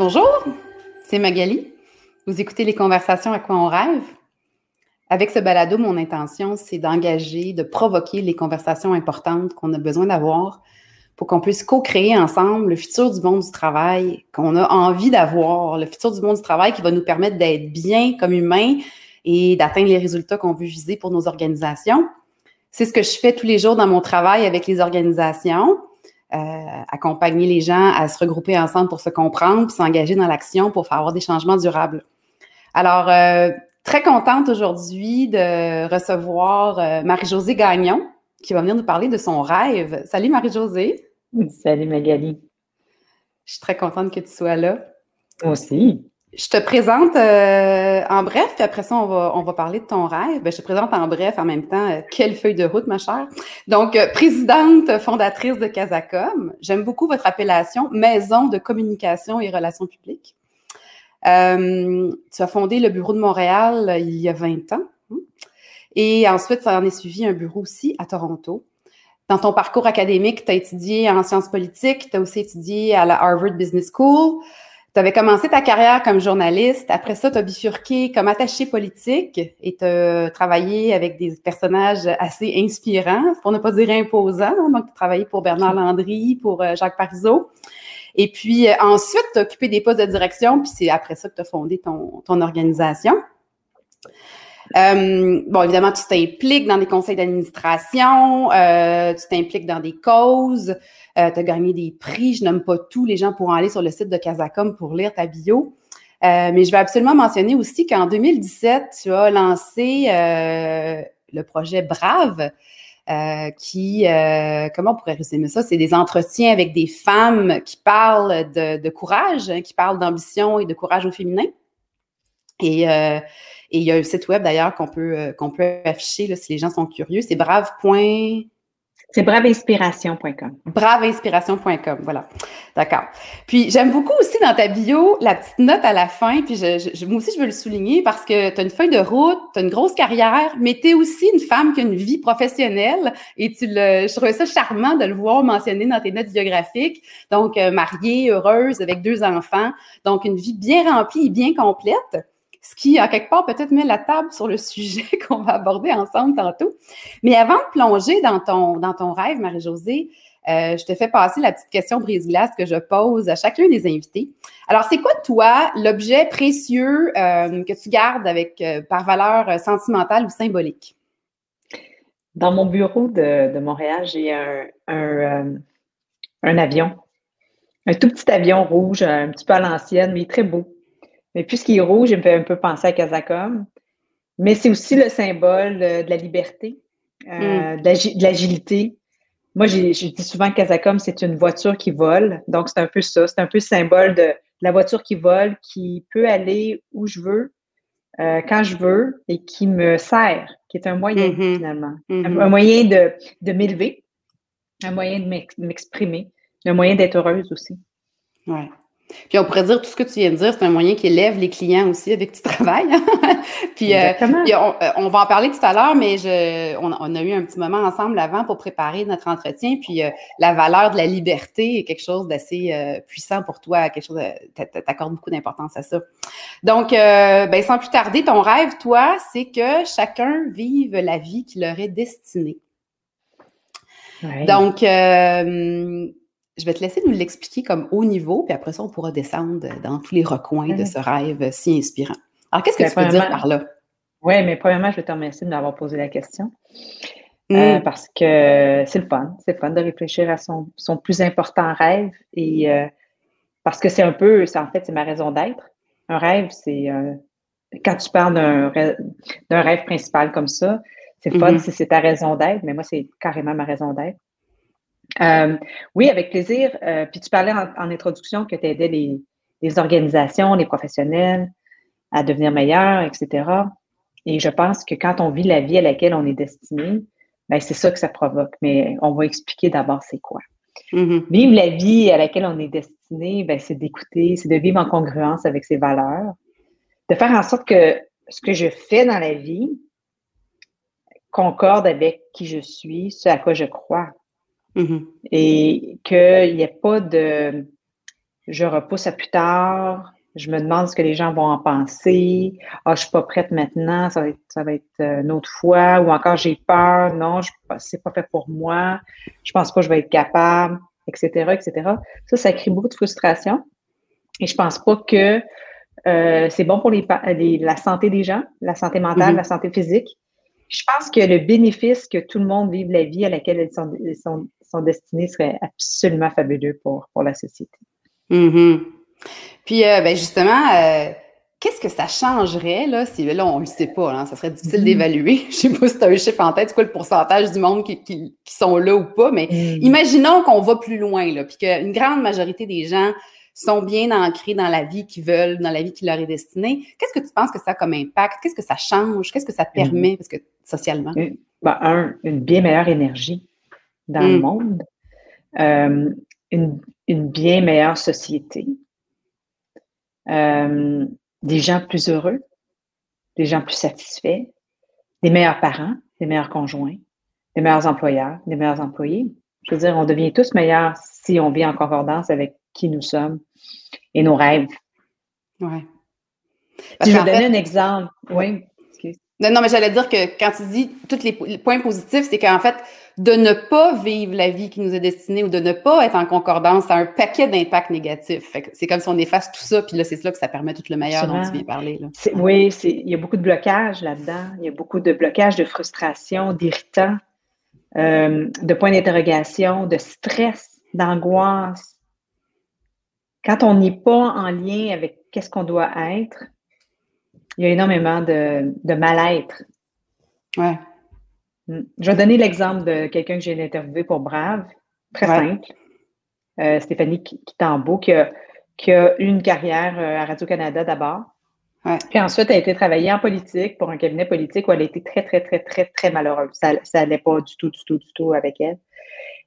Bonjour, c'est Magali. Vous écoutez les conversations à quoi on rêve? Avec ce balado, mon intention, c'est d'engager, de provoquer les conversations importantes qu'on a besoin d'avoir pour qu'on puisse co-créer ensemble le futur du monde du travail qu'on a envie d'avoir, le futur du monde du travail qui va nous permettre d'être bien comme humains et d'atteindre les résultats qu'on veut viser pour nos organisations. C'est ce que je fais tous les jours dans mon travail avec les organisations. Euh, accompagner les gens à se regrouper ensemble pour se comprendre, puis s'engager dans l'action pour faire avoir des changements durables. Alors, euh, très contente aujourd'hui de recevoir euh, Marie-Josée Gagnon, qui va venir nous parler de son rêve. Salut Marie-Josée. Salut Magali. Je suis très contente que tu sois là. Moi aussi. Je te présente euh, en bref, puis après ça, on va, on va parler de ton rêve. Ben, je te présente en bref en même temps. Euh, quelle feuille de route, ma chère. Donc, euh, présidente fondatrice de Casacom. J'aime beaucoup votre appellation, Maison de communication et relations publiques. tu as fondé le bureau de Montréal il y a 20 ans. Hein. Et ensuite, ça en est suivi un bureau aussi à Toronto. Dans ton parcours académique, tu as étudié en sciences politiques, tu as aussi étudié à la Harvard Business School. Tu avais commencé ta carrière comme journaliste. Après ça, tu as bifurqué comme attaché politique et tu as travaillé avec des personnages assez inspirants, pour ne pas dire imposants. Donc, tu as travaillé pour Bernard Landry, pour euh, Jacques Parizeau. Et puis euh, ensuite, tu as occupé des postes de direction, puis c'est après ça que tu as fondé ton, organisation. Euh, bon, évidemment, tu t'impliques dans des conseils d'administration, tu t'impliques dans des causes, euh, tu as gagné des prix, je nomme pas tout, les gens pourront aller sur le site de Casacom pour lire ta bio. Euh, mais je vais absolument mentionner aussi qu'en 2017, tu as lancé euh, le projet Brave, qui, comment on pourrait résumer ça? C'est des entretiens avec des femmes qui parlent de, courage, hein, qui parlent d'ambition et de courage au féminin. Et il y a un site web d'ailleurs qu'on peut, peut afficher si les gens sont curieux. C'est brave. C'est braveinspiration.com. Braveinspiration.com, voilà. D'accord. Puis j'aime beaucoup aussi dans ta bio la petite note à la fin, puis je, moi aussi je veux le souligner parce que tu as une feuille de route, tu as une grosse carrière, mais tu es aussi une femme qui a une vie professionnelle et tu le, je trouvais ça charmant de le voir mentionné dans tes notes biographiques. Donc, euh, mariée, heureuse, avec deux enfants. Donc, une vie bien remplie et bien complète ce qui, à quelque part, peut-être met la table sur le sujet qu'on va aborder ensemble tantôt. Mais avant de plonger dans ton, rêve, Marie-Josée, euh, je te fais passer la petite question brise-glace que je pose à chacun des invités. Alors, c'est quoi, toi, l'objet précieux euh, que tu gardes avec, euh, par valeur sentimentale ou symbolique? Dans mon bureau de, Montréal, j'ai un, avion, un tout petit avion rouge, un petit peu à l'ancienne, mais très beau. Mais puisqu'il est rouge, il me fait un peu penser à Casacom. Mais c'est aussi le symbole de la liberté, euh, mm. de l'agilité. Moi, je dis souvent que Casacom, c'est une voiture qui vole. Donc, c'est un peu ça. C'est un peu le symbole de la voiture qui vole, qui peut aller où je veux, euh, quand je veux, et qui me sert, qui est un moyen, mm-hmm. finalement. Mm-hmm. Un, moyen de, de m'élever, un moyen de m'exprimer, un moyen d'être heureuse aussi. Ouais. Puis on pourrait dire tout ce que tu viens de dire, c'est un moyen qui élève les clients aussi avec qui tu travailles. puis, euh, euh, on, va en parler tout à l'heure, mais je, on, a eu un petit moment ensemble avant pour préparer notre entretien. Puis euh, la valeur de la liberté est quelque chose d'assez puissant pour toi, quelque chose, t'accordes beaucoup d'importance à ça. Donc, ben, sans plus tarder, ton rêve, toi, c'est que chacun vive la vie qui leur est destinée. Donc, je vais te laisser nous l'expliquer comme haut niveau, puis après ça, on pourra descendre dans tous les recoins de ce rêve si inspirant. Alors, qu'est-ce que tu veux dire par là? Oui, mais premièrement, je vais te remercier de m'avoir posé la question. Euh, mm. parce que c'est le fun. C'est le fun de réfléchir à son, plus important rêve. Et euh, parce que c'est un peu, en fait, c'est ma raison d'être. Un rêve, c'est euh, quand tu parles d'un rêve principal comme ça, c'est le fun mm-hmm. si c'est ta raison d'être, mais moi, c'est carrément ma raison d'être. Euh, oui, avec plaisir. Euh, puis tu parlais en, introduction que tu aidais les, les, organisations, les professionnels à devenir meilleurs, etc. Et je pense que quand on vit la vie à laquelle on est destiné, ben c'est ça que ça provoque. Mais on va expliquer d'abord c'est quoi. Mm-hmm. Vivre la vie à laquelle on est destiné, ben, c'est d'écouter, c'est de vivre en congruence avec ses valeurs, de faire en sorte que ce que je fais dans la vie concorde avec qui je suis, ce à quoi je crois. Mm-hmm. Et qu'il n'y ait pas de. je repousse à plus tard, je me demande ce que les gens vont en penser. Ah, je suis pas prête maintenant, ça va être, ça va être euh, une autre fois. Ou encore, j'ai peur, non, c'est pas fait pour moi. Je pense pas que je vais être capable, etc., etc. Ça, ça crée beaucoup de frustration. Et je pense pas que euh, c'est bon pour les, la santé des gens, la santé mentale, mm-hmm. la santé physique. Je pense que le bénéfice que tout le monde vive la vie à laquelle ils sont, sont, sont destinés serait absolument fabuleux pour, pour la société. Mm-hmm. Puis, euh, ben justement, euh, qu'est-ce que ça changerait, là, si là, on ne le sait pas, là, ça serait difficile mm-hmm. d'évaluer. Je ne sais pas si tu as un chiffre en tête, c'est quoi le pourcentage du monde qui, qui, sont là ou pas, mais mm. imaginons qu'on va plus loin, là, puis qu'une grande majorité des gens sont bien ancrés dans la vie qu'ils veulent, dans la vie qui leur est destinée. Qu'est-ce que tu penses que ça a comme impact? Qu'est-ce que ça change? Qu'est-ce que ça permet, parce que socialement? Ben, un, une bien meilleure énergie dans le mm. monde, euh, une, une, bien meilleure société, euh, des gens plus heureux, des gens plus satisfaits, des meilleurs parents, des meilleurs conjoints, des meilleurs employeurs, des meilleurs employés. Je veux dire, on devient tous meilleurs si on vit en concordance avec qui nous sommes et nos rêves. Oui. je vais donner un exemple. Oui. Non, mais j'allais dire que quand tu dis tous les points positifs, c'est qu'en fait, de ne pas vivre la vie qui nous est destinée ou de ne pas être en concordance, ça a un paquet d'impacts négatifs. c'est comme si on efface tout ça, puis là, c'est là que ça permet tout le meilleur dont tu viens parler. Là. Oui, il y a beaucoup de blocages là-dedans. Il y a beaucoup de blocages, de frustration, d'irritants, euh, de points d'interrogation, de stress, d'angoisse. Quand on n'est pas en lien avec qu'est-ce qu'on doit être, il y a énormément de, mal-être. Ouais. Mm. Je vais donner l'exemple de quelqu'un que j'ai interviewé pour Brave, très simple. Euh, Stéphanie Kitambo, qui a, qui a eu une carrière euh, à Radio-Canada d'abord. Puis ensuite, elle a été travailler en politique pour un cabinet politique où elle a été très, très, très, très, très malheureuse. Ça n'allait pas du tout, du tout, du tout avec elle.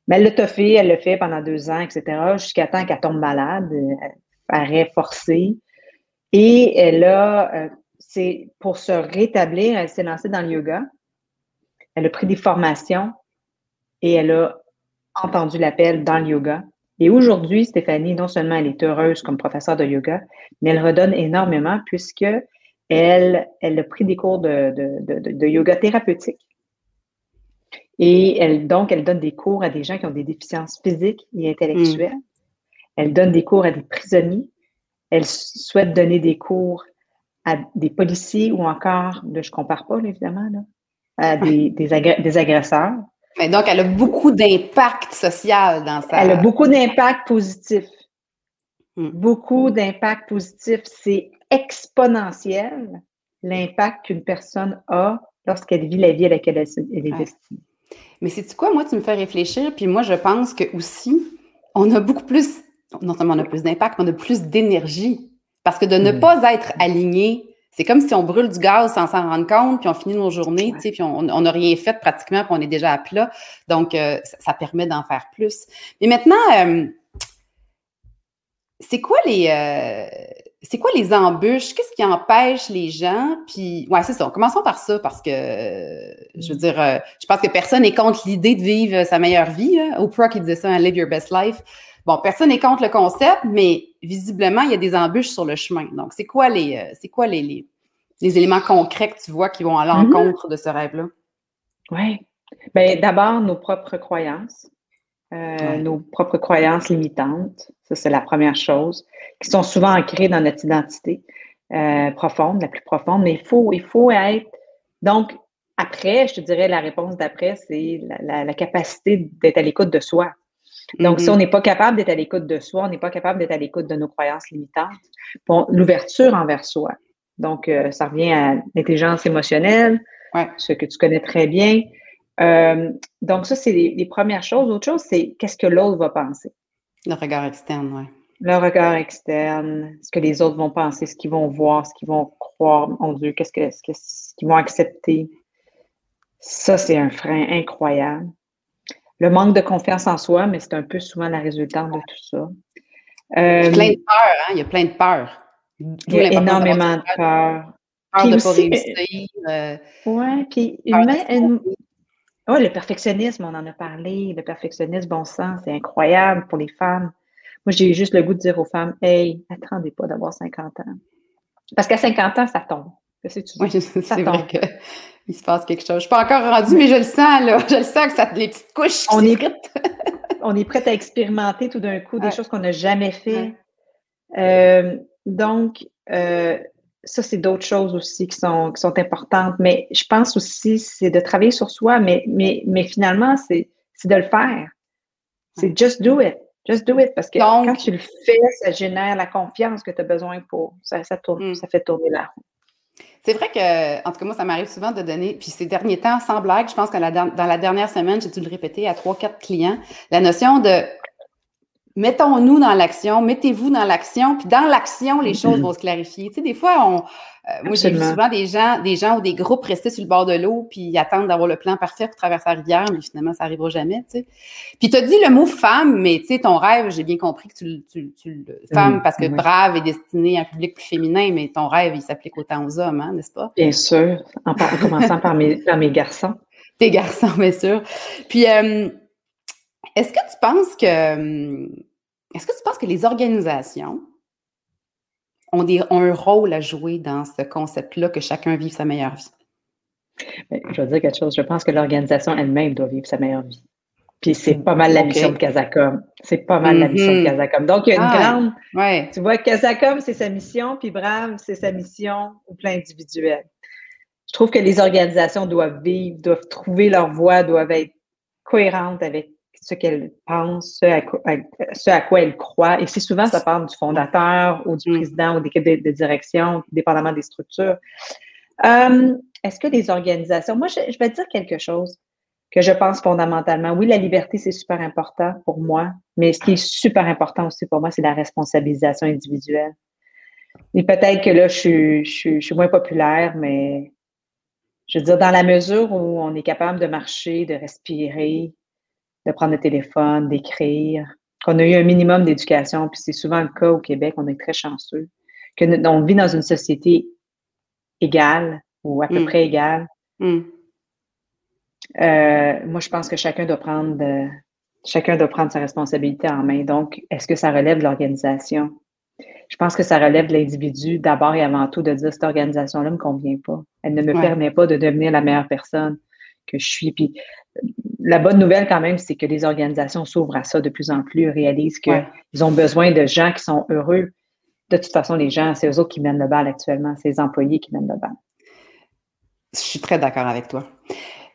Mais elle l'a toffé, elle l'a fait pendant deux ans, etc., jusqu'à temps qu'elle tombe malade, euh, arrêt forcé. Et elle a c'est pour se rétablir, elle s'est lancée dans le yoga. Elle a pris des formations et elle a entendu l'appel dans le yoga. Et aujourd'hui, Stéphanie, non seulement elle est heureuse comme professeure de yoga, mais elle redonne énormément puisque elle, elle a pris des cours de, yoga thérapeutique. Et elle, donc, elle donne des cours à des gens qui ont des déficiences physiques et intellectuelles. Mm. Elle donne des cours à des prisonniers. Elle souhaite donner des cours à des policiers ou encore, je compare pas évidemment, à des, des, agresseurs. Mais donc, elle a beaucoup d'impact social dans ça. Elle a beaucoup d'impact positif. Hmm. Beaucoup d'impact positif. C'est exponentiel l'impact qu'une personne a lorsqu'elle vit la vie à laquelle elle, est destinée. Mais c'est quoi, moi, tu me fais réfléchir, puis moi, je pense que aussi, on a beaucoup plus, non seulement on a plus d'impact, mais on a plus d'énergie parce que de ne mm. pas être aligné, c'est comme si on brûle du gaz sans s'en rendre compte, puis on finit nos journées, tu sais, puis on n'a rien fait pratiquement, puis on est déjà à plat. Donc, euh, ça, permet d'en faire plus. Mais maintenant, euh, c'est quoi les euh, c'est quoi les embûches? Qu'est-ce qui empêche les gens? Puis, ouais, c'est ça. Commençons par ça parce que, je veux dire, je pense que personne n'est contre l'idée de vivre sa meilleure vie. Hein. Oprah qui disait ça, hein, Live Your Best Life. Bon, personne n'est contre le concept, mais visiblement, il y a des embûches sur le chemin. Donc, c'est quoi les, euh, c'est quoi les, les, éléments concrets que tu vois qui vont à mm-hmm. l'encontre de ce rêve-là? Oui. Bien, d'abord, nos propres croyances. Euh, nos propres croyances limitantes. Ça, c'est la première chose, qui sont souvent ancrées dans notre identité euh, profonde, la plus profonde. Mais il faut, il faut être. Donc, après, je te dirais, la réponse d'après, c'est la capacité d'être à l'écoute de soi. Donc, si mm-hmm. on n'est pas capable d'être à l'écoute de soi, on n'est pas capable d'être à l'écoute de nos croyances limitantes, l'ouverture envers soi. Donc, euh, ça revient à l'intelligence émotionnelle, ce que tu connais très bien. Euh, donc, ça, c'est les, premières choses. Autre chose, c'est qu'est-ce que l'autre va penser? Le regard externe, oui. Le regard externe, ce que les autres vont penser, ce qu'ils vont voir, ce qu'ils vont croire, mon Dieu, qu'est-ce qu'ils vont accepter? Ça, c'est un frein incroyable le manque de confiance en soi, mais c'est un peu souvent la résultante de tout ça. Euh, plein de peur, hein? Il y a plein de peur. Il y a énormément de peur. Peur de ne pas réussir. Euh, oui, puis une, le perfectionnisme, on en a parlé. Le perfectionnisme, bon sang, c'est incroyable pour les femmes. Moi, j'ai juste le goût de dire aux femmes, hey, attendez pas d'avoir 50 ans. Parce qu'à 50 ans, ça tombe. Oui, c'est vrai qu'il se passe quelque chose. Je ne suis pas encore rendue, mais je le sens, là. Je le sens que ça les petites couches on est, on est prête à expérimenter tout d'un coup des choses qu'on n'a jamais fait. Euh, donc, euh, ça, c'est d'autres choses aussi qui sont, qui sont importantes. Mais je pense aussi, c'est de travailler sur soi, mais, mais, mais finalement, c'est de le faire. C'est just do it. Just do it. Parce que quand tu le fais, ça génère la confiance que tu as besoin pour. Ça, ça, tourne, hmm. ça fait tourner la roue. C'est vrai que, en tout cas, moi, ça m'arrive souvent de donner, puis ces derniers temps, sans blague, je pense que dans la dernière semaine, j'ai dû le répéter à trois, quatre clients, la notion de mettons-nous dans l'action, mettez-vous dans l'action, puis dans l'action, les choses vont se clarifier. Tu sais, des fois, on, euh, moi, j'ai vu souvent des gens, des gens ou des groupes rester sur le bord de l'eau, puis ils attendent d'avoir le plan parfait pour traverser la rivière, mais finalement, ça n'arrivera jamais, tu sais. Puis tu as dit le mot femme, mais tu sais, ton rêve, j'ai bien compris que tu, tu, tu femme, parce que brave est destiné à un public plus féminin, mais ton rêve, il s'applique autant aux hommes, hein, n'est-ce pas? Bien sûr, en, commençant par mes, par mes garçons. Tes garçons, bien sûr. Puis, euh, est-ce que tu penses que hum, est-ce que tu penses que les organisations ont, un rôle à jouer dans ce concept-là que chacun vive sa meilleure vie? Ben, je vais dire quelque chose. Je pense que l'organisation elle-même doit vivre sa meilleure vie. Puis c'est pas mal la mission de Casacom. C'est pas mal la mission de mm-hmm. Casacom. Donc, il y a une ah, grande. Ouais. Tu vois, Casacom, c'est sa mission, puis Brave, c'est sa mission au plan individuel. Je trouve que les organisations doivent vivre, doivent trouver leur voie, doivent être cohérentes avec ce qu'elle pense, ce à, quoi elle croit. Et c'est souvent, ça part du fondateur ou du mm. président ou des de, de direction, dépendamment des structures. Euh, est-ce que les organisations, moi, je, vais dire quelque chose que je pense fondamentalement. Oui, la liberté, c'est super important pour moi, mais ce qui est super important aussi pour moi, c'est la responsabilisation individuelle. Et peut-être que là, je je suis moins populaire, mais je veux dire, dans la mesure où on est capable de marcher, de respirer, de prendre le téléphone, d'écrire, qu'on a eu un minimum d'éducation, puis c'est souvent le cas au Québec, on est très chanceux, que on vit dans une société égale ou à peu mm. près égale. Mm. Euh, moi, je pense que chacun doit prendre chacun doit prendre sa responsabilité en main. Donc, est-ce que ça relève de l'organisation? Je pense que ça relève de l'individu d'abord et avant tout de dire cette organisation-là ne me convient pas. Elle ne me permet pas de devenir la meilleure personne que je suis. Puis la bonne nouvelle quand même, c'est que les organisations s'ouvrent à ça de plus en plus, réalisent qu'ils ont besoin de gens qui sont heureux. De toute façon, les gens, c'est eux autres qui mènent le bal actuellement, c'est les employés qui mènent le bal. Je suis très d'accord avec toi.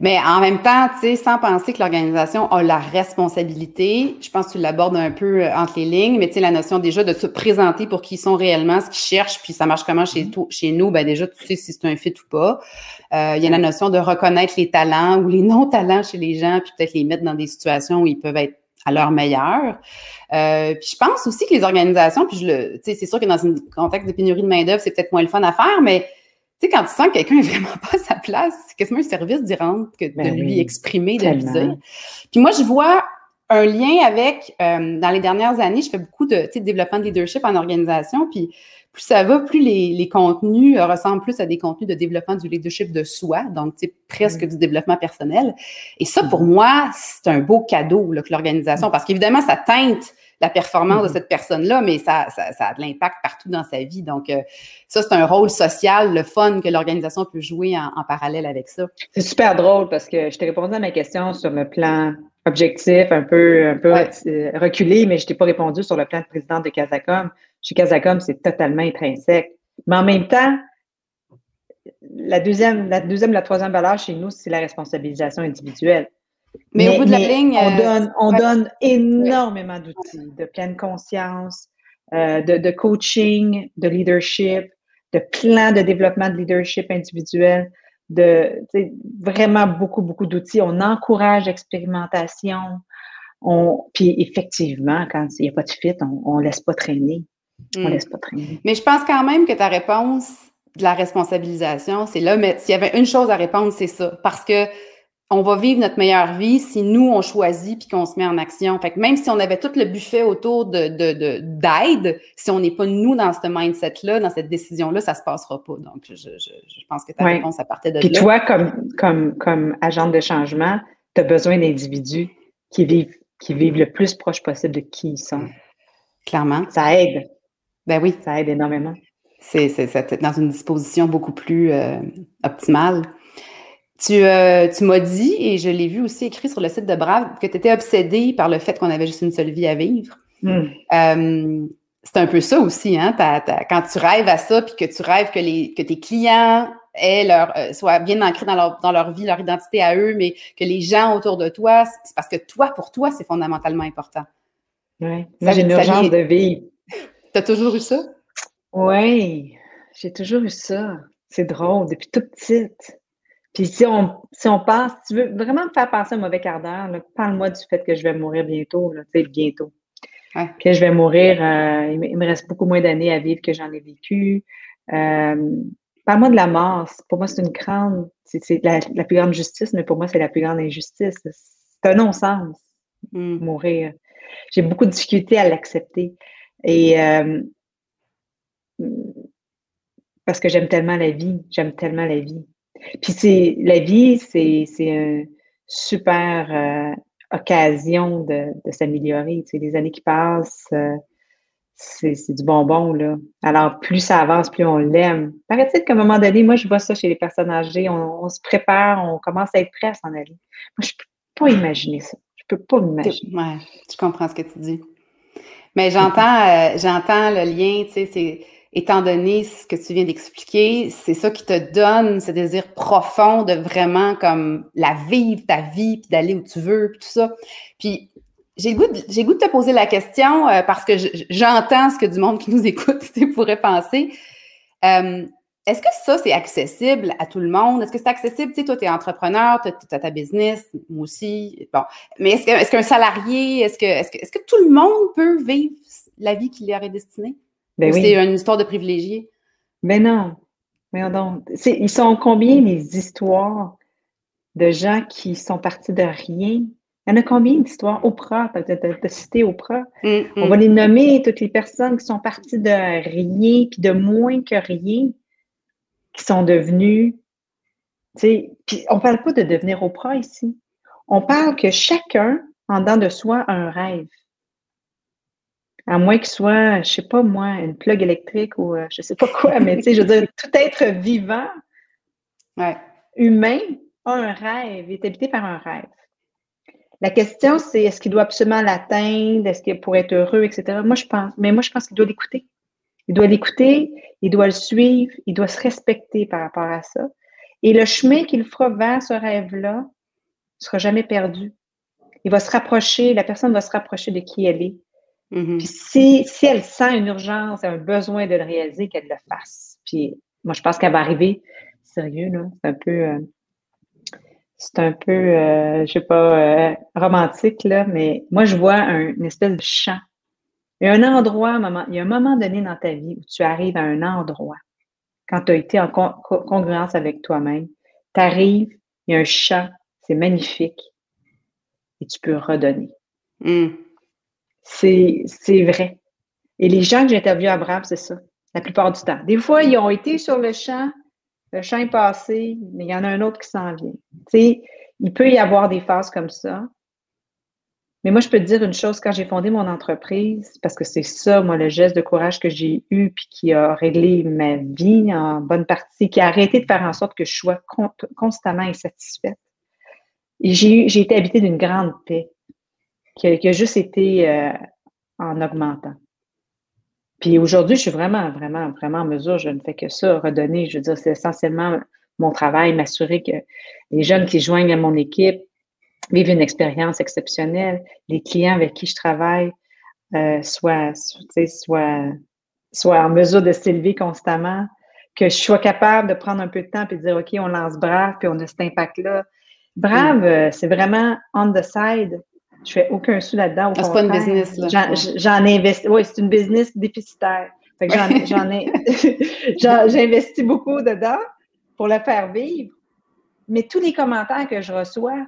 Mais en même temps, tu sais, sans penser que l'organisation a la responsabilité, je pense que tu l'abordes un peu euh, entre les lignes, mais tu sais, la notion déjà de se présenter pour qui ils sont réellement, ce qu'ils cherchent, puis ça marche comment chez, mm-hmm. chez nous, ben déjà, tu sais si c'est un fit ou pas. Euh, il y a la notion de reconnaître les talents ou les non-talents chez les gens, puis peut-être les mettre dans des situations où ils peuvent être à leur meilleur. Euh, puis je pense aussi que les organisations, puis je le, tu sais, c'est sûr que dans un contexte de pénurie de main-d'œuvre, c'est peut-être moins le fun à faire, mais sais, quand tu sens que quelqu'un est vraiment pas à sa place, c'est quasiment un service d'y rendre que de ben lui exprimer, de lui dire. Puis moi, je vois un lien avec, euh, dans les dernières années, je fais beaucoup de, de développement de leadership en organisation, puis plus ça va, plus les, les contenus ressemblent plus à des contenus de développement du leadership de soi, donc presque mm. du développement personnel. Et ça, pour mm-hmm. moi, c'est un beau cadeau là, que l'organisation, parce qu'évidemment, ça teinte la performance de mm-hmm. cette personne-là, mais ça, ça, ça, a de l'impact partout dans sa vie. Donc, euh, ça, c'est un rôle social, le fun que l'organisation peut jouer en, parallèle avec ça. C'est super drôle parce que je t'ai répondu à ma question sur le plan objectif, un peu, un peu euh, reculé, mais je t'ai pas répondu sur le plan de président de Casacom. Chez Casacom, c'est totalement intrinsèque. Mais en même temps, la deuxième, la deuxième, la troisième valeur chez nous, c'est la responsabilisation individuelle. Mais, au bout de la ligne. On euh, donne, on donne énormément d'outils de pleine conscience, euh, de, de, coaching, de leadership, de plans de développement de leadership individuel, de vraiment beaucoup, beaucoup d'outils. On encourage l'expérimentation. On, puis effectivement, quand il n'y a pas de fit, on ne laisse pas traîner. On hmm. laisse pas traîner. Mais je pense quand même que ta réponse de la responsabilisation, c'est là, mais s'il y avait une chose à répondre, c'est ça. Parce que on va vivre notre meilleure vie si nous, on choisit puis qu'on se met en action. Fait que même si on avait tout le buffet autour de, de, d'aide, si on n'est pas nous dans ce mindset-là, dans cette décision-là, ça se passera pas. Donc, je, je, je pense que ta réponse à partir de puis toi, comme, comme, comme agent de changement, tu as besoin d'individus qui vivent, qui vivent le plus proche possible de qui ils sont. Clairement. Ça aide. Ben oui. Ça aide énormément. C'est dans une disposition beaucoup plus euh, optimale. Tu, euh, tu m'as dit, et je l'ai vu aussi écrit sur le site de Brave, que tu étais obsédé par le fait qu'on avait juste une seule vie à vivre. Hmm. Euh, c'est un peu ça aussi, hein? quand tu rêves à ça, puis que tu rêves que, les, que tes clients aient leur, soient bien ancrés dans leur, dans leur vie, leur identité à eux, mais que les gens autour de toi, c'est parce que toi, pour toi, c'est fondamentalement important. Oui. Moi, j'ai une urgence de vie. Tu as toujours eu ça? Oui, j'ai toujours eu ça. C'est drôle, depuis toute petite. Puis si on, si on pense, si tu veux vraiment me faire passer un mauvais quart d'heure, parle-moi du fait que je vais mourir bientôt, tu sais, bientôt. Que je vais mourir, euh, il, me reste beaucoup moins d'années à vivre que j'en ai vécu. Euh, parle-moi de la mort. Pour moi, c'est une grande, c'est la, plus grande justice, mais pour moi, c'est la plus grande injustice. C'est un non-sens, hmm. mourir. J'ai beaucoup de difficultés à l'accepter. Et euh, parce que j'aime tellement la vie, j'aime tellement la vie. Puis c'est la vie, c'est une super euh, occasion de, s'améliorer. Tu sais, les années qui passent, euh, c'est du bonbon, là. Alors, plus ça avance, plus on l'aime. Paraît-il qu'à un moment donné, moi, je vois ça chez les personnes âgées, on, se prépare, on commence à être prêt à s'en aller. Moi, je peux pas imaginer ça. Je peux pas m'imaginer. Ouais, je comprends ce que tu dis. Mais j'entends, euh, j'entends le lien, tu sais, c'est étant donné ce que tu viens d'expliquer, c'est ça qui te donne ce désir profond de vraiment comme la vivre, ta vie, puis d'aller où tu veux, puis tout ça. Puis j'ai goût, de, goût de te poser la question euh, parce que j'entends ce que du monde qui nous écoute pourrait penser. Euh, est-ce que ça, c'est accessible à tout le monde? Est-ce que c'est accessible? Tu sais, toi, tu es entrepreneur, tu as, ta business, moi aussi. Bon. Mais est-ce, qu'un salarié, est-ce que, que, est-ce que tout le monde peut vivre la vie qui leur est destinée? Ben c'est une histoire de privilégiés? Mais ben non. Mais non. ils sont combien les histoires de gens qui sont partis de rien? Il y en a combien d'histoires? Oprah, tu as, cité Oprah. Mm, On va mm. les nommer, toutes les personnes qui sont parties de rien, puis de moins que rien, qui sont devenues. Puis on ne parle pas de devenir Oprah ici. On parle que chacun, en dedans de soi, a un rêve. À moins qu'il soit, je sais pas moi, une plug électrique ou je euh, je sais pas quoi, mais tu sais, je veux dire, tout être vivant, humain, a un rêve, est habité par un rêve. La question, c'est est-ce qu'il doit absolument l'atteindre, est-ce qu'il pour être heureux, etc. Moi, je pense, mais moi, je pense qu'il doit l'écouter. Il doit l'écouter, il doit le suivre, il doit se respecter par rapport à ça. Et le chemin qu'il fera vers ce rêve-là ne sera jamais perdu. Il va se rapprocher, la personne va se rapprocher de qui elle est. Mm-hmm. Puis si, si, elle sent une urgence, un besoin de le réaliser, qu'elle le fasse. Puis moi, je pense qu'elle va arriver. Sérieux, là, c'est un peu. Euh, c'est un peu, euh, je sais pas, euh, romantique, là, mais moi, je vois un, une espèce de champ. Il y a un endroit, un moment, il y a un moment donné dans ta vie où tu arrives à un endroit, quand tu as été en congruence avec toi-même, tu arrives, il y a un champ, c'est magnifique, et tu peux redonner. Mm. C'est vrai. Et les gens que j'ai interviewés à Brave, c'est ça, la plupart du temps. Des fois, ils ont été sur le champ, le champ est passé, mais il y en a un autre qui s'en vient. Tu sais, il peut y avoir des phases comme ça. Mais moi, je peux te dire une chose, quand j'ai fondé mon entreprise, parce que c'est ça, moi, le geste de courage que j'ai eu, puis qui a réglé ma vie en bonne partie, qui a arrêté de faire en sorte que je sois constamment insatisfaite. J'ai été habitée d'une grande paix qui a, juste été euh, en augmentant. Puis aujourd'hui, je suis vraiment, vraiment, vraiment en mesure, je ne fais que ça, redonner. Je veux dire, c'est essentiellement mon travail, m'assurer que les jeunes qui joignent à mon équipe vivent une expérience exceptionnelle, les clients avec qui je travaille euh, soient, soient, soient en mesure de s'élever constamment, que je sois capable de prendre un peu de temps et de dire, OK, on lance Brave, puis on a cet impact-là. Brave, euh, c'est vraiment on the side. Je fais aucun sou là-dedans. Ah, c'est pas une business, là. J'en ai investi. Oui, c'est une business déficitaire. j'en ai, j'ai investi beaucoup dedans pour le faire vivre. Mais tous les commentaires que je reçois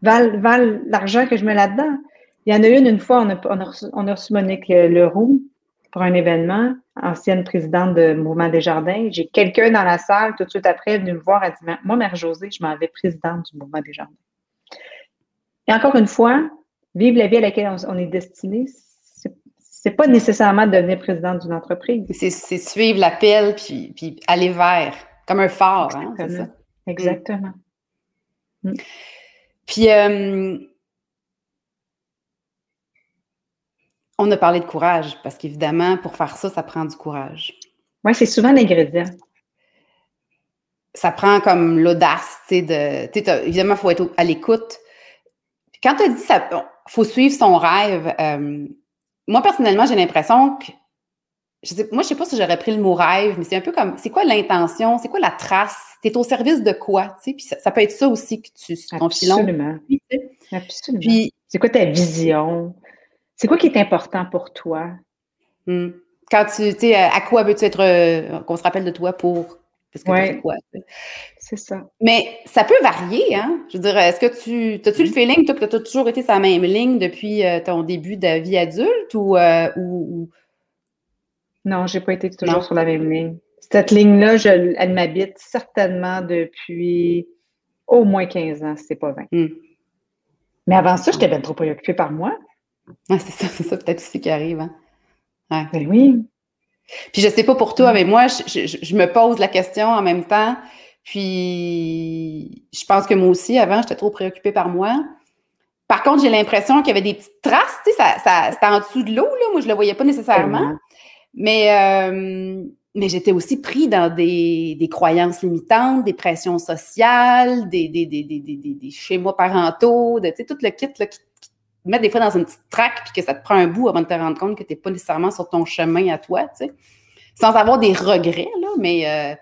valent, valent l'argent que je mets là-dedans. Il y en a une, une fois, on a, on a, reçu, on a reçu Monique Leroux pour un événement, ancienne présidente de Mouvement des Jardins. J'ai quelqu'un dans la salle, tout de suite après, venu me voir, elle dit Moi, Mère Josée, je m'en vais présidente du Mouvement des Jardins. Et encore une fois, vivre la vie à laquelle on, est destiné, c'est pas nécessairement devenir présidente d'une entreprise. C'est suivre l'appel puis, puis aller vers, comme un phare, hein, c'est ça? Exactement. Mm. Puis, euh, on a parlé de courage, parce qu'évidemment, pour faire ça, ça prend du courage. Oui, c'est souvent l'ingrédient. Ça prend comme l'audace, tu sais, de. Évidemment, il faut être à l'écoute. Quand tu as dit ça, faut suivre son rêve, euh, moi, personnellement, j'ai l'impression que. Je sais, moi, je sais pas si j'aurais pris le mot rêve, mais c'est un peu comme. C'est quoi l'intention? C'est quoi la trace? Tu es au service de quoi? Tu sais? Puis ça, peut être ça aussi que tu. Absolument. Absolument. Puis, c'est quoi ta vision? C'est quoi qui est important pour toi? Hmm. Quand tu, sais, à quoi veux-tu être, euh, qu'on se rappelle de toi pour? Parce que quoi? C'est ça. Mais ça peut varier, hein? Je veux dire, est-ce que tu, as-tu le mm-hmm. feeling, toi, que tu as toujours été sur la même ligne depuis euh, ton début de vie adulte ou, euh, ou... Non, j'ai pas été toujours sur la même ligne. Cette ligne-là, elle m'habite certainement depuis au moins 15 ans, si c'est pas 20. Hmm. Mais avant ça, j'étais bien trop préoccupée par moi. Ah, c'est ça, c'est ça peut-être aussi qui arrive. Hein? Ben oui. Puis je sais pas pour toi, mais moi, je, me pose la question en même temps. Puis je pense que moi aussi, avant, j'étais trop préoccupée par moi. Par contre, j'ai l'impression qu'il y avait des petites traces, tu sais, ça, c'était en dessous de l'eau, là. Moi, je le voyais pas nécessairement. Mais, euh, mais j'étais aussi pris dans des, croyances limitantes, des pressions sociales, des, des, des, des schémas parentaux, de, tu sais, tout le kit là, qui mettre des fois dans une petite traque puis que ça te prend un bout avant de te rendre compte que tu n'es pas nécessairement sur ton chemin à toi, tu sais. Sans avoir des regrets, là, mais euh,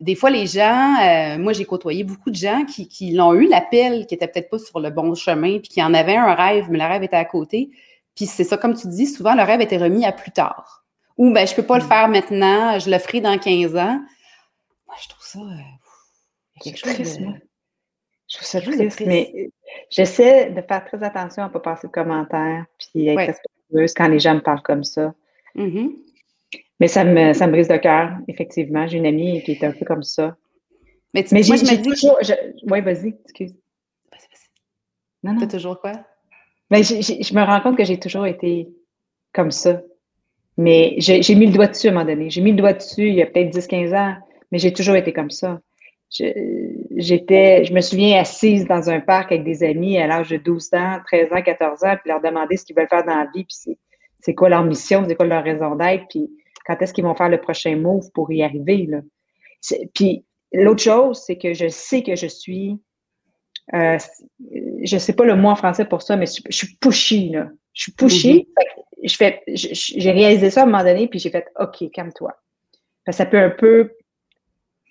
des fois, les gens, euh, moi, j'ai côtoyé beaucoup de gens qui, qui l'ont eu l'appel, qui n'étaient peut-être pas sur le bon chemin, puis qui en avaient un rêve, mais le rêve était à côté. Puis c'est ça, comme tu dis, souvent, le rêve était remis à plus tard. Ou, ben, je peux pas le mm. faire maintenant, je le ferai dans 15 ans. Moi, je trouve ça. Euh, quelque chose de... Je trouve ça triste, mais euh, j'essaie de faire très attention à ne pas passer de commentaires puis être respectueuse quand les gens me parlent comme ça. Mm-hmm. Mais ça me, ça me brise le cœur, effectivement. J'ai une amie qui est un peu comme ça. Mais, tu, mais j'ai toujours. Oui, vas-y, excuse. Non, non. toujours quoi? Mais je me rends compte que j'ai toujours été comme ça. Mais j'ai mis le doigt dessus à un moment donné. J'ai mis le doigt dessus il y a peut-être 10-15 ans, mais j'ai toujours été comme ça j'étais, je me souviens assise dans un parc avec des amis à l'âge de 12 ans, 13 ans, 14 ans, puis leur demander ce qu'ils veulent faire dans la vie, puis c'est quoi leur mission, c'est quoi leur raison d'être, puis quand est-ce qu'ils vont faire le prochain move pour y arriver. Là. Puis l'autre chose, c'est que je sais que je suis, euh, je sais pas le mot en français pour ça, mais je, suis pushy, là. Je suis pushy. Mm-hmm. Je fais, j'ai réalisé ça à un moment donné, puis j'ai fait, OK, calme-toi. Ça peut un peu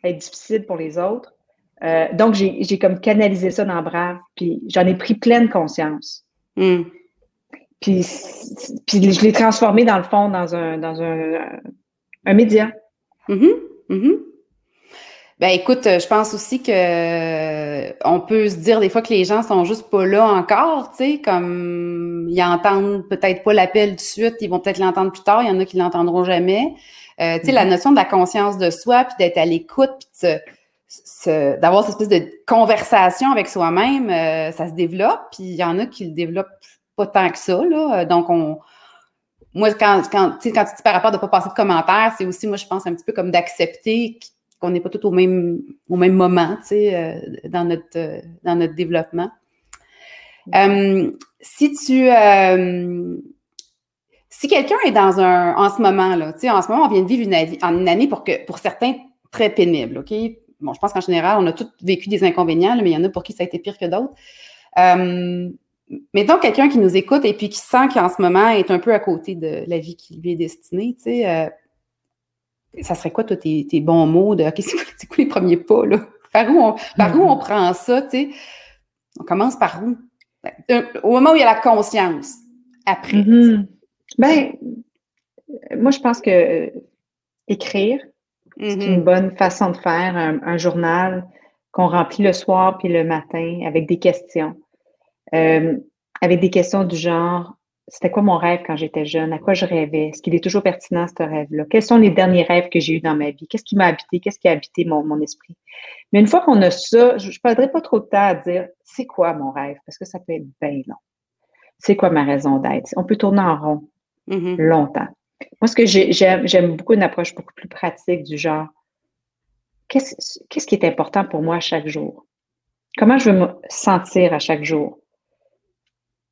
être difficile pour les autres. Euh, donc, j'ai comme canalisé ça dans Brave, puis j'en ai pris pleine conscience. Hmm. Puis, puis je l'ai transformé, dans le fond, dans un, dans un, un média. Mm-hmm. Mm-hmm. Ben écoute, je pense aussi que euh, on peut se dire des fois que les gens sont juste pas là encore, tu sais, comme ils entendent peut-être pas l'appel tout de suite, ils vont peut-être l'entendre plus tard, il y en a qui l'entendront jamais. Euh, tu sais, la mhm. notion de la conscience de soi, puis d'être à l'écoute, puis d'avoir cette espèce de conversation avec soi-même, euh, ça se développe, puis il y en a qui le développent pas tant que ça, là. Donc, on... Moi, quand, quand, quand tu dis par rapport de ne pas passer de commentaires, c'est aussi, moi, je pense, un petit peu comme d'accepter qu'on n'est pas tout au même, au même moment, tu sais, euh, dans, notre, dans notre développement. si tu si quelqu'un est dans un, en ce moment, là, tu sais, en ce moment, on vient de vivre une, une année pour, que, pour certains très pénible, OK? Bon, je pense qu'en général, on a tous vécu des inconvénients, mais il y en a pour qui ça a été pire que d'autres. Euh, mettons quelqu'un qui nous écoute et puis qui sent qu'en ce moment est un peu à côté de la vie qui lui est destinée, tu sais, euh, ça serait quoi, toi, tes, bons mots de, OK, c'est quoi les premiers pas, là? Par où on, par où on prend ça, tu sais? On commence par où? Ben, au moment où il y a la conscience, après. Mm-hmm. Ben, moi, je pense que c'est une mm-hmm. bonne façon de faire un, journal qu'on remplit le soir puis le matin avec des questions. Euh, avec des questions du genre c'était quoi mon rêve quand j'étais jeune? À quoi je rêvais? Est-ce qu'il est toujours pertinent, ce rêve-là? Quels sont les derniers rêves que j'ai eus dans ma vie? Qu'est-ce qui m'a habité? Qu'est-ce qui a habité mon, mon esprit? Mais une fois qu'on a ça, je ne perdrai pas trop de temps à dire c'est quoi mon rêve? Parce que ça peut être bien long. C'est quoi ma raison d'être? On peut tourner en rond. mm-hmm. longtemps. Moi, ce que j'aime beaucoup une approche beaucoup plus pratique du genre, qu'est-ce qui est important pour moi à chaque jour? Comment je veux me sentir à chaque jour?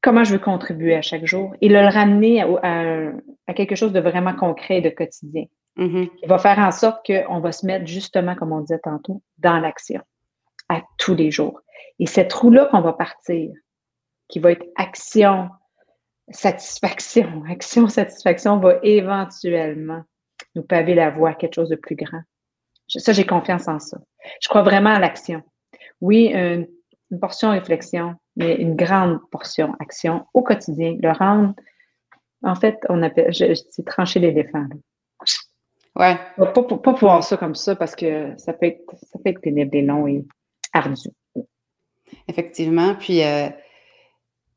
Comment je veux contribuer à chaque jour? Et le ramener à, quelque chose de vraiment concret, de quotidien. Mm-hmm. Il va faire en sorte qu'on va se mettre justement, comme on disait tantôt, dans l'action, à tous les jours. Et cette roue-là qu'on va partir, qui va être action, satisfaction, action, satisfaction, va éventuellement nous paver la voie à quelque chose de plus grand. Ça, j'ai confiance en ça. Je crois vraiment à l'action. Oui, une, portion réflexion, mais une grande portion action au quotidien. Le rendre, en fait, on appelle, c'est trancher l'éléphant. Ouais. Pas, pas, pas, voir ça comme ça parce que ça peut être, ça peut être pénible et long et ardu. Effectivement. Puis, euh,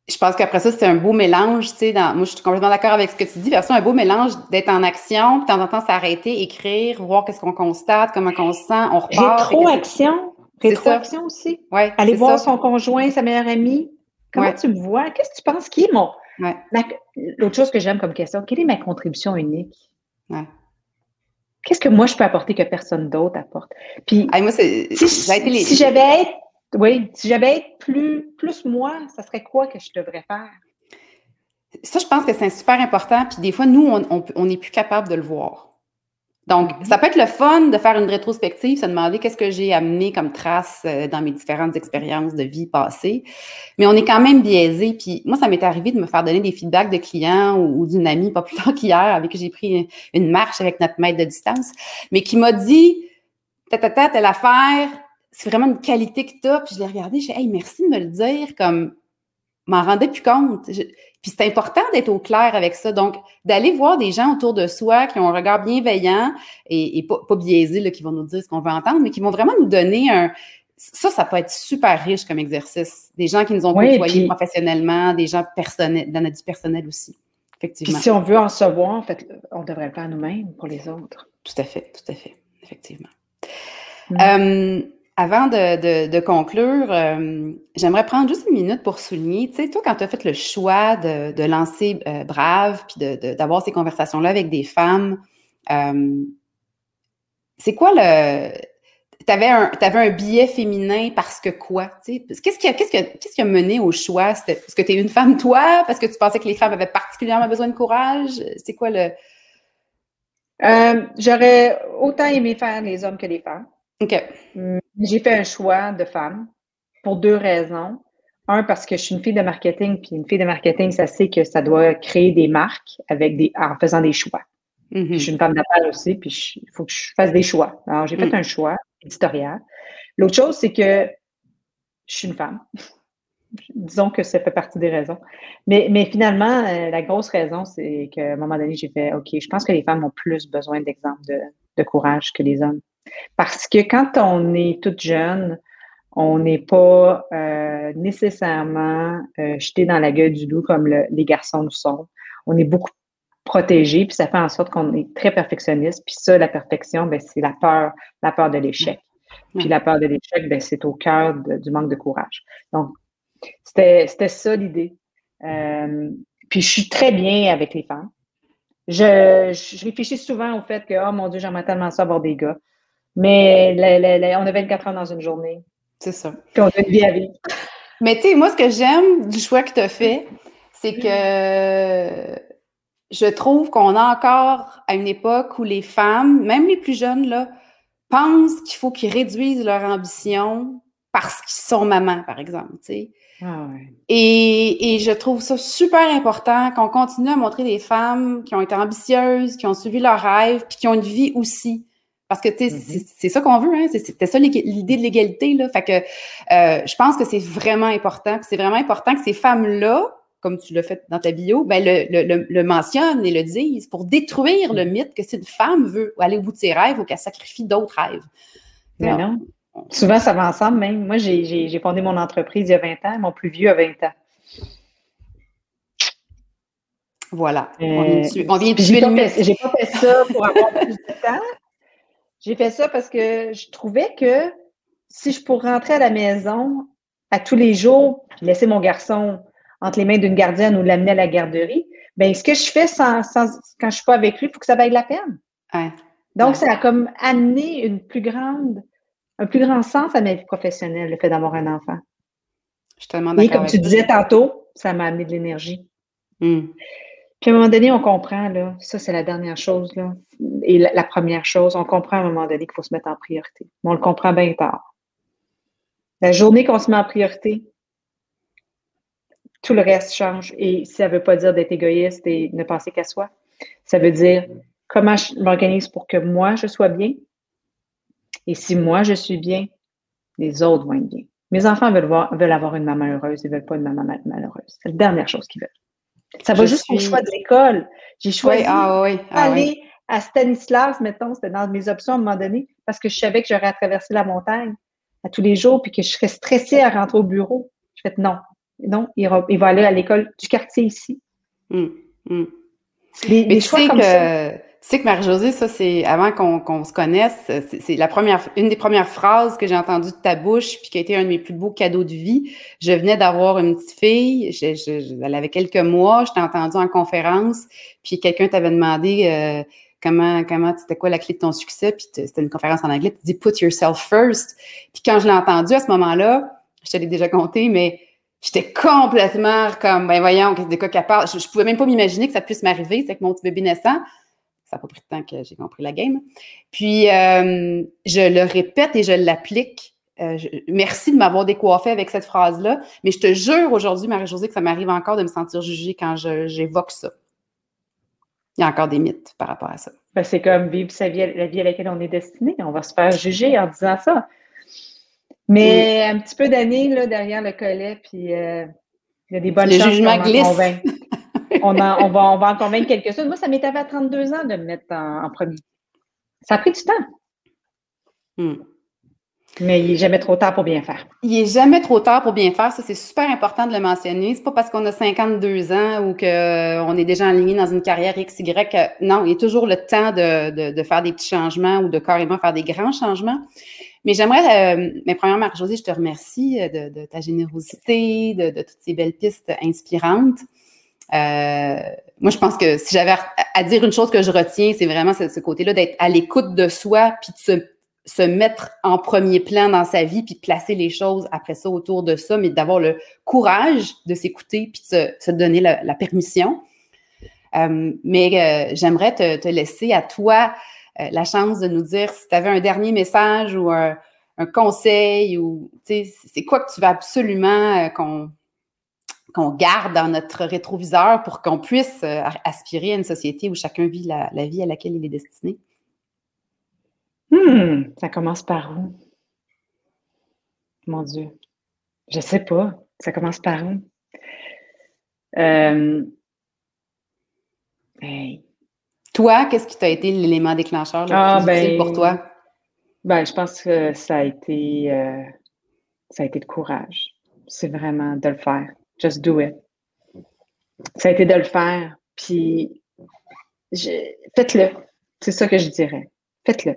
je pense qu'après ça, c'est un beau mélange, tu sais, dans, moi, je suis complètement d'accord avec ce que tu dis, c'est un beau mélange d'être en action, puis de temps en temps s'arrêter, écrire, voir qu'est-ce qu'on constate, comment on se sent, on repart. Rétroaction. Rétroaction aussi. Ouais, Aller voir son conjoint, sa meilleure amie. Comment tu me vois? Qu'est-ce que tu penses? Qui est mon. L'autre chose que j'aime comme question, quelle est ma contribution unique? Qu'est-ce que moi je peux apporter que personne d'autre apporte? Puis, moi, si, si j'avais oui, si j'avais été plus, plus moi, ça serait quoi que je devrais faire? Ça, je pense que c'est super important. Puis des fois, nous, on n'est plus capable de le voir. Donc, mm-hmm. ça peut être le fun de faire une rétrospective, se demander qu'est-ce que j'ai amené comme trace euh, dans mes différentes expériences de vie passées. Mais on est quand même biaisé. Puis moi, ça m'est arrivé de me faire donner des feedbacks de clients ou, d'une amie, pas plus tard qu'hier, avec qui j'ai pris une marche avec notre maître de distance, mais qui m'a dit, tata, tata, telle affaire, c'est vraiment une qualité que tu as. Puis je l'ai regardé, j'ai dit, hey, merci de me le dire, comme, m'en rendais plus compte. puis c'est important d'être au clair avec ça. Donc, d'aller voir des gens autour de soi qui ont un regard bienveillant et, pas, biaisé, qui vont nous dire ce qu'on veut entendre, mais qui vont vraiment nous donner un. Ça, ça peut être super riche comme exercice. Des gens qui nous ont côtoyés professionnellement, des gens personnels, dans notre vie personnelle aussi. Effectivement. Puis si on veut en savoir, en fait, on devrait le faire nous-mêmes pour les autres. Tout à fait, tout à fait, effectivement. Mm. Euh, avant de, conclure, euh, j'aimerais prendre juste une minute pour souligner, tu sais, toi, quand tu as fait le choix de, lancer euh, Brave, puis d'avoir ces conversations-là avec des femmes, euh, c'est quoi le... Tu avais, un biais féminin parce que quoi? Qu'est-ce qui, a, qu'est-ce, qui a mené au choix? Est-ce que tu es une femme, toi? Parce que tu pensais que les femmes avaient particulièrement besoin de courage? C'est quoi le... j'aurais autant aimé faire les hommes que les femmes. OK. J'ai fait un choix de femme pour deux raisons. Un, parce que je suis une fille de marketing, puis une fille de marketing, ça sait que ça doit créer des marques avec des, en faisant des choix. Mm-hmm. Je suis une femme d'affaires aussi, puis il faut que je fasse des choix. Alors, j'ai fait mm. un choix éditorial. L'autre chose, c'est que je suis une femme. Disons que ça fait partie des raisons. Mais, mais finalement, euh, la grosse raison, c'est qu'à un moment donné, j'ai fait OK, je pense que les femmes ont plus besoin d'exemples de, de courage que les hommes. Parce que quand on est toute jeune, on n'est pas euh, nécessairement euh, jeté dans la gueule du loup comme les garçons le sont. On est beaucoup protégé, puis ça fait en sorte qu'on est très perfectionniste. Puis ça, la perfection, ben, c'est la peur, la peur de l'échec. Puis la peur de l'échec, ben, c'est au cœur du manque de courage. Donc, c'était ça l'idée. Euh, puis je suis très bien avec les femmes. Je, je, réfléchis souvent au fait que, oh mon Dieu, j'aimerais tellement ça avoir des gars. Mais on a 24 heures dans une journée. C'est ça. Puis on a une vie à vivre. Mais tu sais, moi, ce que j'aime du choix que tu as fait, c'est que je trouve qu'on a encore à une époque où les femmes, même les plus jeunes, là, pensent qu'il faut qu'ils réduisent leur ambition parce qu'ils sont mamans, par exemple. Ah ouais. et, et, je trouve ça super important qu'on continue à montrer des femmes qui ont été ambitieuses, qui ont suivi leurs rêves, puis qui ont une vie aussi. Parce que mm-hmm. c'est ça qu'on veut, hein? C'était ça l'idée de l'égalité. Là. Fait que euh, je pense que c'est vraiment important. c'est vraiment important que ces femmes-là, comme tu l'as fait dans ta bio, ben le, le, le, mentionnent et le disent pour détruire le mythe que si une femme veut aller au bout de ses rêves ou qu'elle sacrifie d'autres rêves. Mais non. Souvent, ça va ensemble même. Moi, j'ai fondé mon entreprise il y a 20 ans, mon plus vieux a 20 ans. Voilà. on vient de J'ai pas, fait ça pour avoir plus de temps. J'ai fait ça parce que je trouvais que si je pourrais rentrer à la maison à tous les jours, puis laisser mon garçon entre les mains d'une gardienne ou l'amener à la garderie, ben ce que je fais sans, quand je suis pas avec lui, il faut que ça vaille la peine. Donc, ça a comme amené une plus grande, un plus grand sens à ma vie professionnelle, le fait d'avoir un enfant. Je suis tellement d'accord. Et comme tu disais tantôt, ça m'a amené de l'énergie. Hmm. Puis à un moment donné, on comprend, là, ça c'est la dernière chose, et la, première chose, on comprend à un moment donné qu'il faut se mettre en priorité. Mais on le comprend bien tard. La journée qu'on se met en priorité, tout le reste change. Et ça ne veut pas dire d'être égoïste et ne penser qu'à soi. Ça veut dire comment je m'organise pour que moi, je sois bien. Et si moi, je suis bien, les autres vont être bien. Mes enfants veulent, voir, veulent avoir une maman heureuse, ils ne veulent pas une maman malheureuse. C'est la dernière chose qu'ils veulent. Ça va juste au choix de l'école. J'ai choisi ah d'aller ah à Stanislas, mettons, c'était dans mes options à un moment donné, parce que je savais que j'aurais à traverser la montagne à tous les jours, puis que je serais stressée à rentrer au bureau. Je fais non, non, il va, aller à l'école du quartier ici. Hum, hum. Mais tu sais que, Tu sais que Marie-Josée, ça, c'est avant qu'on se connaisse, c'est la première, une des premières phrases que j'ai entendues de ta bouche, puis qui a été un de mes plus beaux cadeaux de vie. Je venais d'avoir une petite fille, elle avait quelques mois, je t'ai entendu en conférence, puis quelqu'un t'avait demandé euh, comment, comment, c'était quoi la clé de ton succès, puis c'était une conférence en anglais, tu dis put yourself first. Puis quand je l'ai entendu à ce moment-là, je te l'ai déjà compté, mais J'étais complètement comme, ben voyons, de quoi qu'elle parle? Je, ne pouvais même pas m'imaginer que ça puisse m'arriver. C'est que mon petit bébé naissant, ça n'a pas pris de temps que j'ai compris la game. Puis, euh, je le répète et je l'applique. Euh, merci de m'avoir décoiffé avec cette phrase-là. Mais je te jure aujourd'hui, Marie-Josée, que ça m'arrive encore de me sentir jugée quand j'évoque ça. Il y a encore des mythes par rapport à ça. Ben, c'est comme vivre sa vie, la vie à laquelle on est destiné. On va se faire juger en disant ça. Mais un petit peu d'années derrière le collet, puis euh, il y a des bonnes le jugement glisse. On, va, on va en convaincre quelques-uns. Moi, ça m'est arrivé à 32 ans de me mettre en, premier. Ça a pris du temps. Hmm. Mais il n'est jamais trop tard pour bien faire. Il n'est jamais trop tard pour bien faire. Ça, c'est super important de le mentionner. C'est pas parce qu'on a 52 ans ou qu'on euh, est déjà aligné dans une carrière XY. non, il y a toujours le temps de, de, faire des petits changements ou de carrément faire des grands changements. Mais j'aimerais, euh, mais premièrement, Marie-Josée, je te remercie euh, de, ta générosité, de, toutes ces belles pistes inspirantes. Euh, moi, je pense que si j'avais à dire une chose que je retiens, c'est vraiment ce, côté-là d'être à l'écoute de soi, puis de se, mettre en premier plan dans sa vie, puis de placer les choses après ça autour de ça, mais d'avoir le courage de s'écouter, puis de se, donner la, permission. mais j'aimerais te, laisser à toi euh, la chance de nous dire si tu avais un dernier message ou un, conseil ou c'est quoi que tu veux absolument euh, qu'on qu'on garde dans notre rétroviseur pour qu'on puisse euh, aspirer à une société où chacun vit la, vie à laquelle il est destiné? Hmm, ça commence par où? Mon Dieu. Je sais pas. Ça commence par où? Euh, toi, qu'est-ce qui t'a été l'élément déclencheur le ah, ben, pour toi? Ben, je pense que ça a été euh, ça a été le courage. C'est vraiment de le faire. Just do it. Ça a été de le faire. Puis faites-le. C'est ça que je dirais. Faites-le.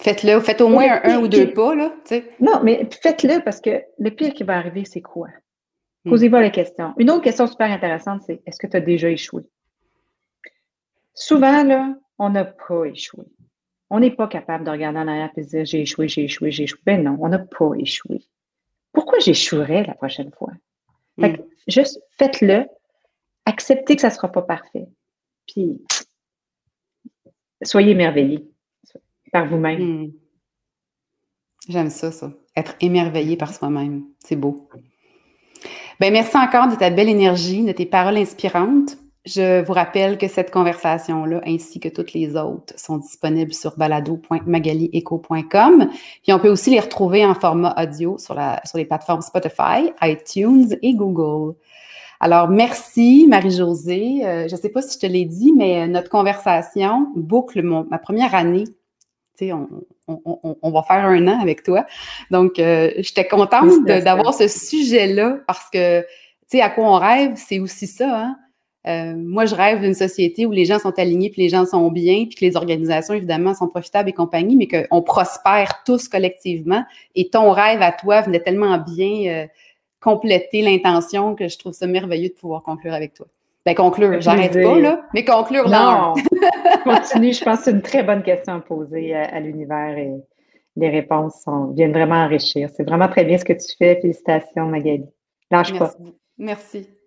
Faites-le. Faites au moins un, ou deux pas, là. Non, mais faites-le parce que le pire qui va arriver, c'est quoi? Hmm. Posez-vous la question. Une autre question super intéressante, c'est est-ce que tu as déjà échoué? Souvent, là, on n'a pas échoué. On n'est pas capable de regarder en arrière et de dire j'ai échoué, j'ai échoué, j'ai échoué. Ben non, on n'a pas échoué. Pourquoi j'échouerais la prochaine fois? Fait que, hmm. juste faites-le, acceptez que ça ne sera pas parfait. Puis soyez émerveillés par vous-même. Hmm. J'aime ça, ça. Être émerveillé par soi-même. C'est beau. Ben, merci encore de ta belle énergie, de tes paroles inspirantes. Je vous rappelle que cette conversation-là, ainsi que toutes les autres, sont disponibles sur balado.magalieco.com. Puis on peut aussi les retrouver en format audio sur, la, sur les plateformes Spotify, iTunes et Google. Alors, merci Marie-Josée. Euh, je ne sais pas si je te l'ai dit, mais notre conversation boucle ma première année. Tu sais, on, on, on, va faire un an avec toi. Donc, euh, j'étais contente d'avoir ce sujet-là parce que, tu sais, à quoi on rêve, c'est aussi ça, hein? Euh, moi, je rêve d'une société où les gens sont alignés, puis les gens sont bien, puis que les organisations, évidemment, sont profitables et compagnie, mais qu'on prospère tous collectivement. Et ton rêve à toi venait tellement bien euh, compléter l'intention que je trouve ça merveilleux de pouvoir conclure avec toi. Ben, conclure, j'arrête pas, là, mais conclure, non. continue, je pense que c'est une très bonne question à poser à, l'univers et les réponses viennent vraiment enrichir. C'est vraiment très bien ce que tu fais. Félicitations, Magali. Lâche Merci. pas. Merci.